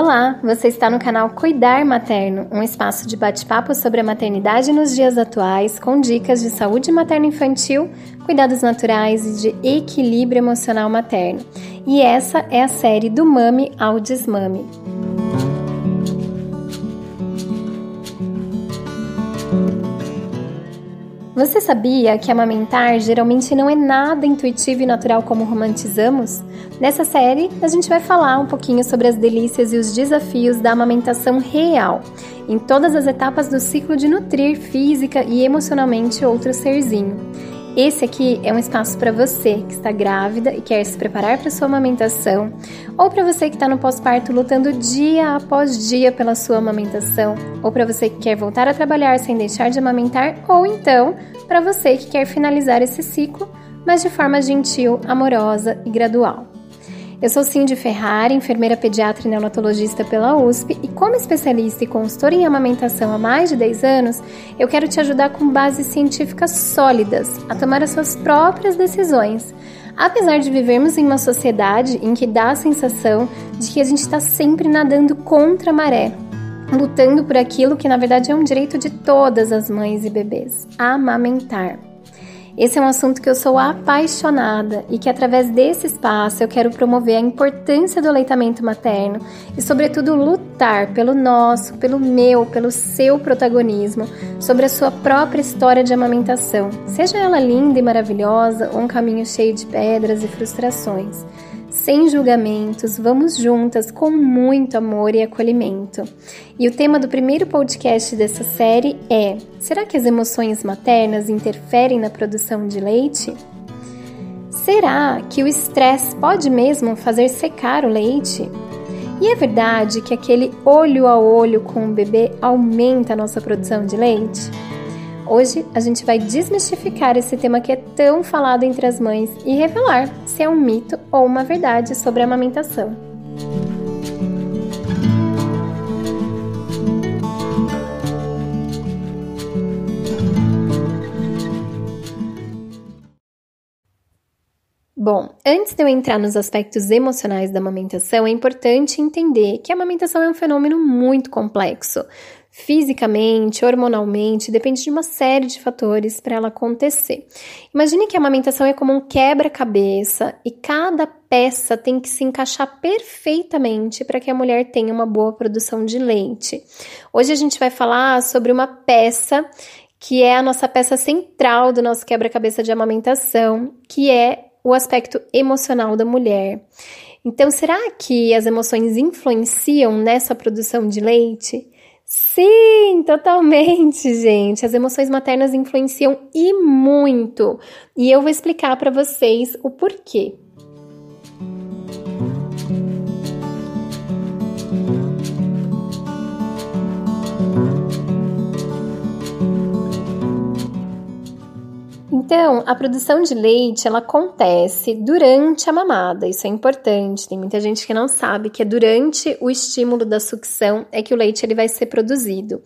Olá, você está no canal Cuidar Materno, um espaço de bate-papo sobre a maternidade nos dias atuais, com dicas de saúde materno-infantil, cuidados naturais e de equilíbrio emocional materno. E essa é a série do Mami ao Desmame. Você sabia que amamentar geralmente não é nada intuitivo e natural como romantizamos? Nessa série, a gente vai falar um pouquinho sobre as delícias e os desafios da amamentação real, em todas as etapas do ciclo de nutrir física e emocionalmente outro serzinho. Esse aqui é um espaço para você que está grávida e quer se preparar para sua amamentação, ou para você que está no pós-parto lutando dia após dia pela sua amamentação, ou para você que quer voltar a trabalhar sem deixar de amamentar, ou então para você que quer finalizar esse ciclo, mas de forma gentil, amorosa e gradual. Eu sou Cindy Ferrari, enfermeira pediatra e neonatologista pela USP, e como especialista e consultora em amamentação há mais de 10 anos, eu quero te ajudar com bases científicas sólidas a tomar as suas próprias decisões. Apesar de vivermos em uma sociedade em que dá a sensação de que a gente está sempre nadando contra a maré, lutando por aquilo que na verdade é um direito de todas as mães e bebês: amamentar. Esse é um assunto que eu sou apaixonada e que através desse espaço eu quero promover a importância do aleitamento materno e, sobretudo, lutar pelo nosso, pelo meu, pelo seu protagonismo sobre a sua própria história de amamentação, seja ela linda e maravilhosa ou um caminho cheio de pedras e frustrações sem julgamentos, vamos juntas com muito amor e acolhimento. E o tema do primeiro podcast dessa série é: Será que as emoções maternas interferem na produção de leite? Será que o estresse pode mesmo fazer secar o leite? E é verdade que aquele olho a olho com o bebê aumenta a nossa produção de leite? Hoje a gente vai desmistificar esse tema que é tão falado entre as mães e revelar se é um mito ou uma verdade sobre a amamentação. Bom, antes de eu entrar nos aspectos emocionais da amamentação, é importante entender que a amamentação é um fenômeno muito complexo fisicamente, hormonalmente, depende de uma série de fatores para ela acontecer. Imagine que a amamentação é como um quebra-cabeça e cada peça tem que se encaixar perfeitamente para que a mulher tenha uma boa produção de leite. Hoje a gente vai falar sobre uma peça que é a nossa peça central do nosso quebra-cabeça de amamentação, que é o aspecto emocional da mulher. Então, será que as emoções influenciam nessa produção de leite? Sim, totalmente, gente. As emoções maternas influenciam e muito. E eu vou explicar para vocês o porquê. Então, a produção de leite ela acontece durante a mamada. Isso é importante. Tem muita gente que não sabe que é durante o estímulo da sucção é que o leite ele vai ser produzido.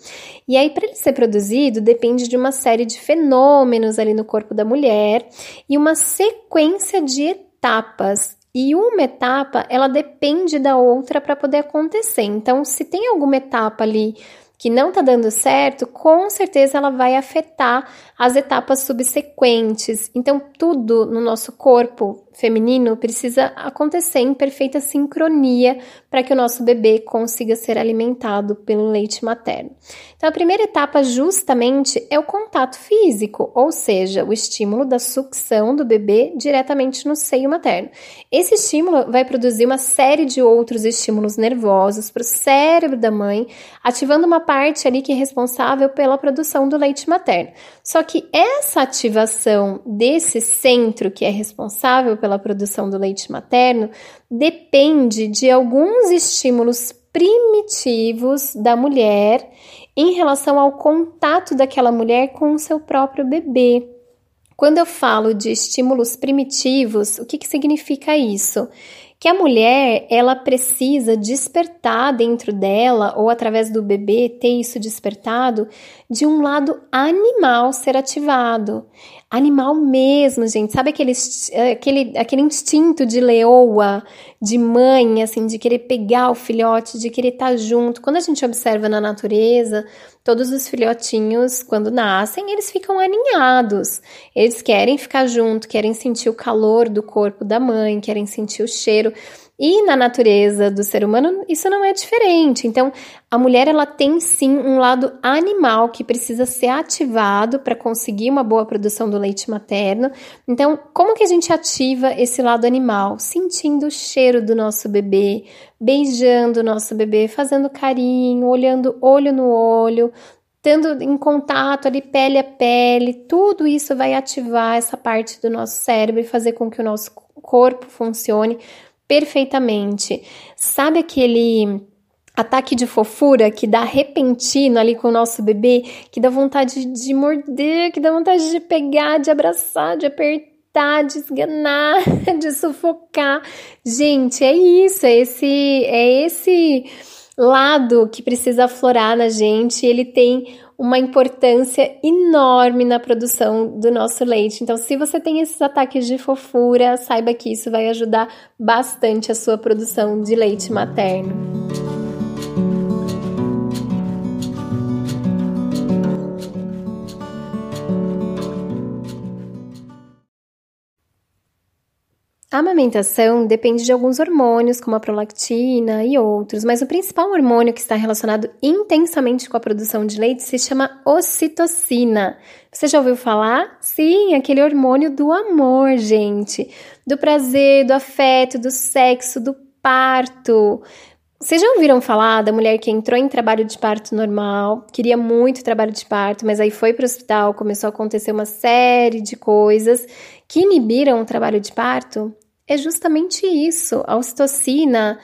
E aí, para ele ser produzido, depende de uma série de fenômenos ali no corpo da mulher e uma sequência de etapas e uma etapa, ela depende da outra para poder acontecer. Então, se tem alguma etapa ali que não está dando certo, com certeza ela vai afetar as etapas subsequentes. Então, tudo no nosso corpo feminino precisa acontecer em perfeita sincronia para que o nosso bebê consiga ser alimentado pelo leite materno. Então, a primeira etapa justamente é o contato físico, ou seja, o estímulo da sucção do bebê diretamente no seio materno. Esse estímulo vai produzir uma série de outros estímulos nervosos para o cérebro da mãe, ativando uma parte ali que é responsável pela produção do leite materno. Só que essa ativação desse centro que é responsável pela produção do leite materno depende de alguns estímulos primitivos da mulher em relação ao contato daquela mulher com o seu próprio bebê. Quando eu falo de estímulos primitivos, o que, que significa isso? que a mulher ela precisa despertar dentro dela ou através do bebê ter isso despertado de um lado animal ser ativado. Animal mesmo, gente. Sabe aquele, aquele, aquele instinto de leoa, de mãe, assim, de querer pegar o filhote, de querer estar junto. Quando a gente observa na natureza, todos os filhotinhos, quando nascem, eles ficam aninhados. Eles querem ficar junto, querem sentir o calor do corpo da mãe, querem sentir o cheiro. E na natureza do ser humano isso não é diferente. Então, a mulher ela tem sim um lado animal que precisa ser ativado para conseguir uma boa produção do leite materno. Então, como que a gente ativa esse lado animal? Sentindo o cheiro do nosso bebê, beijando o nosso bebê, fazendo carinho, olhando olho no olho, estando em contato ali pele a pele, tudo isso vai ativar essa parte do nosso cérebro e fazer com que o nosso corpo funcione perfeitamente. Sabe aquele ataque de fofura que dá repentino ali com o nosso bebê, que dá vontade de morder, que dá vontade de pegar, de abraçar, de apertar, de esganar, de sufocar. Gente, é isso, é esse é esse lado que precisa aflorar na gente, ele tem uma importância enorme na produção do nosso leite. Então, se você tem esses ataques de fofura, saiba que isso vai ajudar bastante a sua produção de leite materno. A amamentação depende de alguns hormônios, como a prolactina e outros, mas o principal hormônio que está relacionado intensamente com a produção de leite se chama ocitocina. Você já ouviu falar? Sim, aquele hormônio do amor, gente, do prazer, do afeto, do sexo, do parto. Vocês já ouviram falar da mulher que entrou em trabalho de parto normal, queria muito trabalho de parto, mas aí foi para o hospital, começou a acontecer uma série de coisas que inibiram o trabalho de parto? É justamente isso. A ocitocina,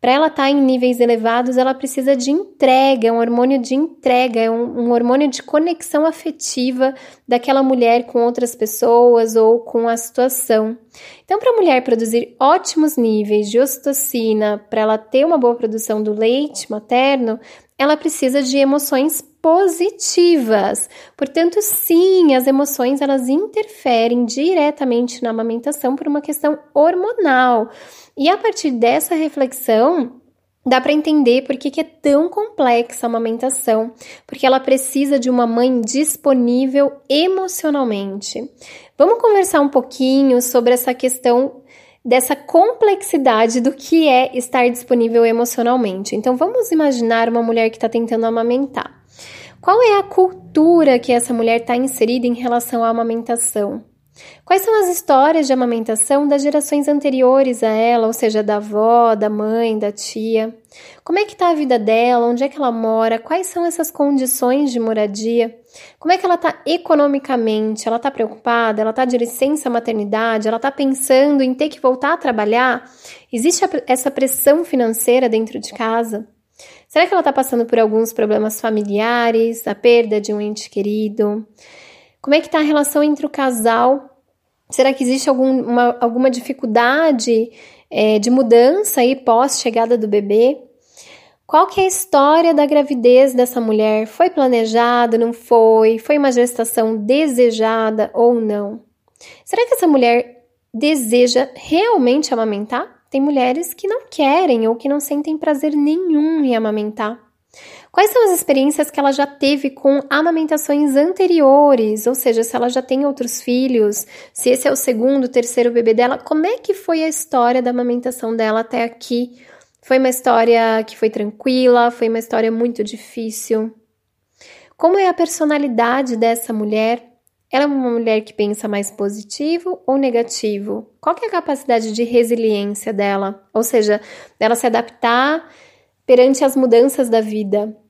para ela estar tá em níveis elevados, ela precisa de entrega, é um hormônio de entrega, é um, um hormônio de conexão afetiva daquela mulher com outras pessoas ou com a situação. Então, para a mulher produzir ótimos níveis de ocitocina, para ela ter uma boa produção do leite materno, ela precisa de emoções positivas. Portanto, sim, as emoções elas interferem diretamente na amamentação por uma questão hormonal. E a partir dessa reflexão, Dá para entender por que, que, é tão complexa a amamentação, porque ela precisa de uma mãe disponível emocionalmente. Vamos conversar um pouquinho sobre essa questão dessa complexidade do que é estar disponível emocionalmente. Então, vamos imaginar uma mulher que está tentando amamentar. Qual é a cultura que essa mulher está inserida em relação à amamentação? Quais são as histórias de amamentação das gerações anteriores a ela, ou seja, da avó, da mãe, da tia? Como é que está a vida dela? Onde é que ela mora? Quais são essas condições de moradia? Como é que ela está economicamente? Ela está preocupada? Ela está de licença maternidade? Ela está pensando em ter que voltar a trabalhar? Existe essa pressão financeira dentro de casa? Será que ela está passando por alguns problemas familiares, a perda de um ente querido? Como é que está a relação entre o casal? Será que existe alguma, alguma dificuldade é, de mudança aí pós chegada do bebê? Qual que é a história da gravidez dessa mulher? Foi planejada, não foi? Foi uma gestação desejada ou não? Será que essa mulher deseja realmente amamentar? Tem mulheres que não querem ou que não sentem prazer nenhum em amamentar. Quais são as experiências que ela já teve com amamentações anteriores? Ou seja, se ela já tem outros filhos, se esse é o segundo, terceiro bebê dela, como é que foi a história da amamentação dela até aqui? Foi uma história que foi tranquila? Foi uma história muito difícil? Como é a personalidade dessa mulher? Ela é uma mulher que pensa mais positivo ou negativo? Qual é a capacidade de resiliência dela? Ou seja, dela se adaptar perante as mudanças da vida.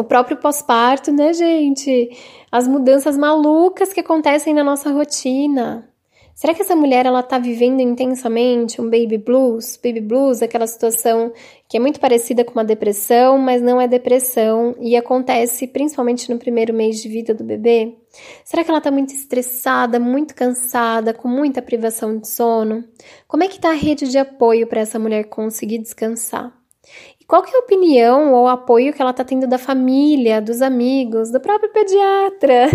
O próprio pós-parto, né, gente? As mudanças malucas que acontecem na nossa rotina. Será que essa mulher ela tá vivendo intensamente um baby blues? Baby blues, aquela situação que é muito parecida com uma depressão, mas não é depressão e acontece principalmente no primeiro mês de vida do bebê? Será que ela tá muito estressada, muito cansada, com muita privação de sono? Como é que tá a rede de apoio para essa mulher conseguir descansar? Qual que é a opinião ou apoio que ela tá tendo da família, dos amigos, do próprio pediatra?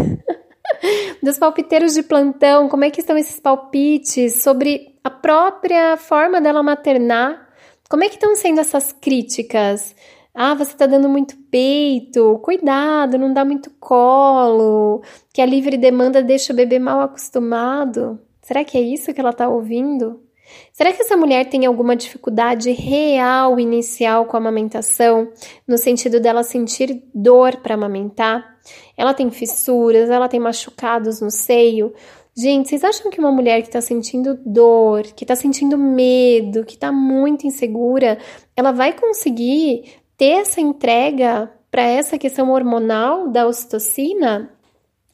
dos palpiteiros de plantão, como é que estão esses palpites sobre a própria forma dela maternar? Como é que estão sendo essas críticas? Ah, você está dando muito peito, cuidado, não dá muito colo, que a livre demanda deixa o bebê mal acostumado. Será que é isso que ela está ouvindo? Será que essa mulher tem alguma dificuldade real inicial com a amamentação, no sentido dela sentir dor para amamentar? Ela tem fissuras, ela tem machucados no seio. Gente, vocês acham que uma mulher que está sentindo dor, que está sentindo medo, que está muito insegura, ela vai conseguir ter essa entrega para essa questão hormonal da ocitocina?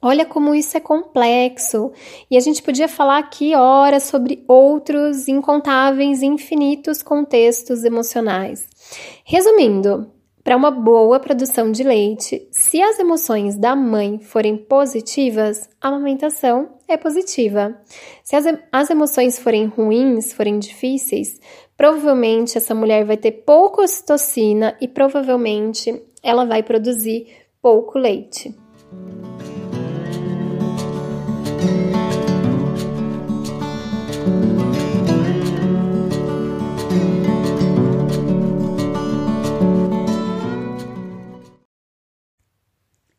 Olha como isso é complexo. E a gente podia falar aqui horas sobre outros incontáveis, infinitos contextos emocionais. Resumindo, para uma boa produção de leite, se as emoções da mãe forem positivas, a amamentação é positiva. Se as, as emoções forem ruins, forem difíceis, provavelmente essa mulher vai ter pouca ocitocina e provavelmente ela vai produzir pouco leite.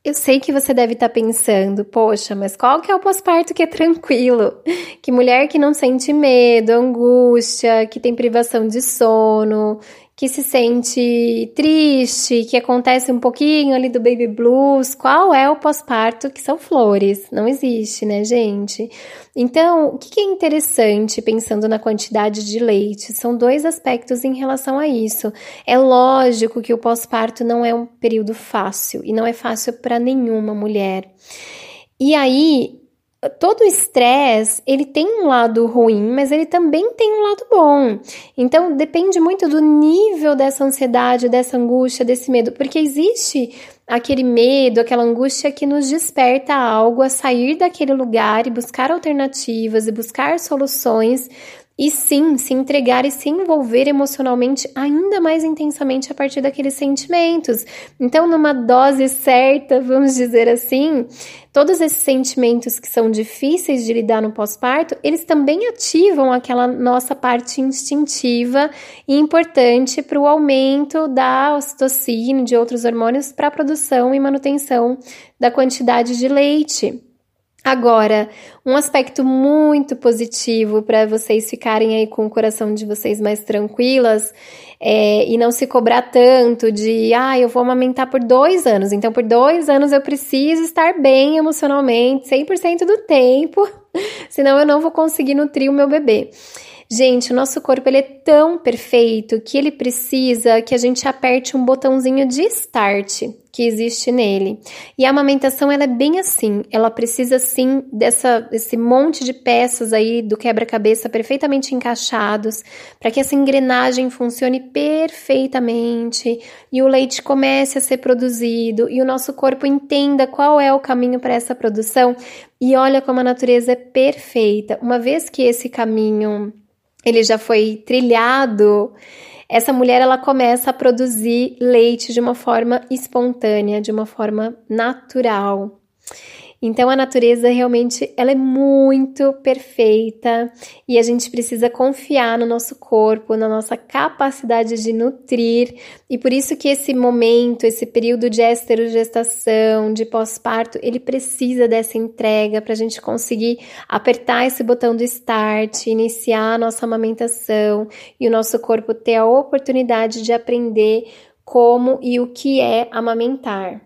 Eu sei que você deve estar tá pensando, poxa, mas qual que é o pós-parto que é tranquilo? Que mulher que não sente medo, angústia, que tem privação de sono, que se sente triste, que acontece um pouquinho ali do baby blues, qual é o pós-parto que são flores? Não existe, né, gente? Então, o que é interessante pensando na quantidade de leite? São dois aspectos em relação a isso. É lógico que o pós-parto não é um período fácil e não é fácil para nenhuma mulher. E aí, todo estresse, ele tem um lado ruim, mas ele também tem um lado bom. Então, depende muito do nível dessa ansiedade, dessa angústia, desse medo, porque existe aquele medo, aquela angústia que nos desperta algo a sair daquele lugar e buscar alternativas e buscar soluções e sim, se entregar e se envolver emocionalmente ainda mais intensamente a partir daqueles sentimentos. Então, numa dose certa, vamos dizer assim, todos esses sentimentos que são difíceis de lidar no pós-parto, eles também ativam aquela nossa parte instintiva e importante para o aumento da ocitocina e de outros hormônios para a produção e manutenção da quantidade de leite. Agora, um aspecto muito positivo para vocês ficarem aí com o coração de vocês mais tranquilas é, e não se cobrar tanto de, ah, eu vou amamentar por dois anos, então por dois anos eu preciso estar bem emocionalmente, 100% do tempo, senão eu não vou conseguir nutrir o meu bebê. Gente, o nosso corpo ele é tão perfeito que ele precisa que a gente aperte um botãozinho de start que existe nele. E a amamentação ela é bem assim, ela precisa sim dessa desse monte de peças aí do quebra-cabeça perfeitamente encaixados para que essa engrenagem funcione perfeitamente e o leite comece a ser produzido e o nosso corpo entenda qual é o caminho para essa produção. E olha como a natureza é perfeita. Uma vez que esse caminho ele já foi trilhado, essa mulher ela começa a produzir leite de uma forma espontânea, de uma forma natural. Então a natureza realmente ela é muito perfeita e a gente precisa confiar no nosso corpo, na nossa capacidade de nutrir e por isso que esse momento, esse período de esterogestação, de pós-parto, ele precisa dessa entrega para a gente conseguir apertar esse botão do start, iniciar a nossa amamentação e o nosso corpo ter a oportunidade de aprender como e o que é amamentar.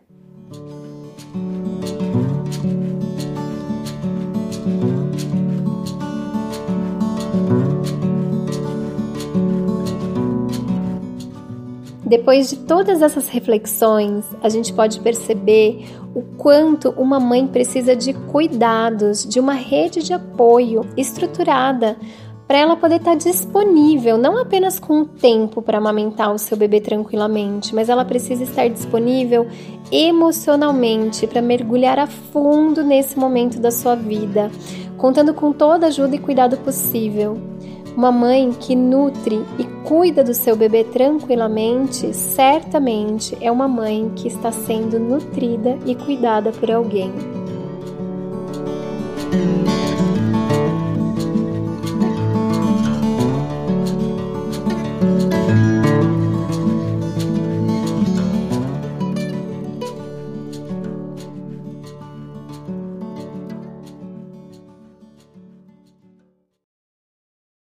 Depois de todas essas reflexões, a gente pode perceber o quanto uma mãe precisa de cuidados, de uma rede de apoio estruturada para ela poder estar tá disponível, não apenas com tempo para amamentar o seu bebê tranquilamente, mas ela precisa estar disponível emocionalmente para mergulhar a fundo nesse momento da sua vida, contando com toda a ajuda e cuidado possível. Uma mãe que nutre e cuida do seu bebê tranquilamente, certamente é uma mãe que está sendo nutrida e cuidada por alguém.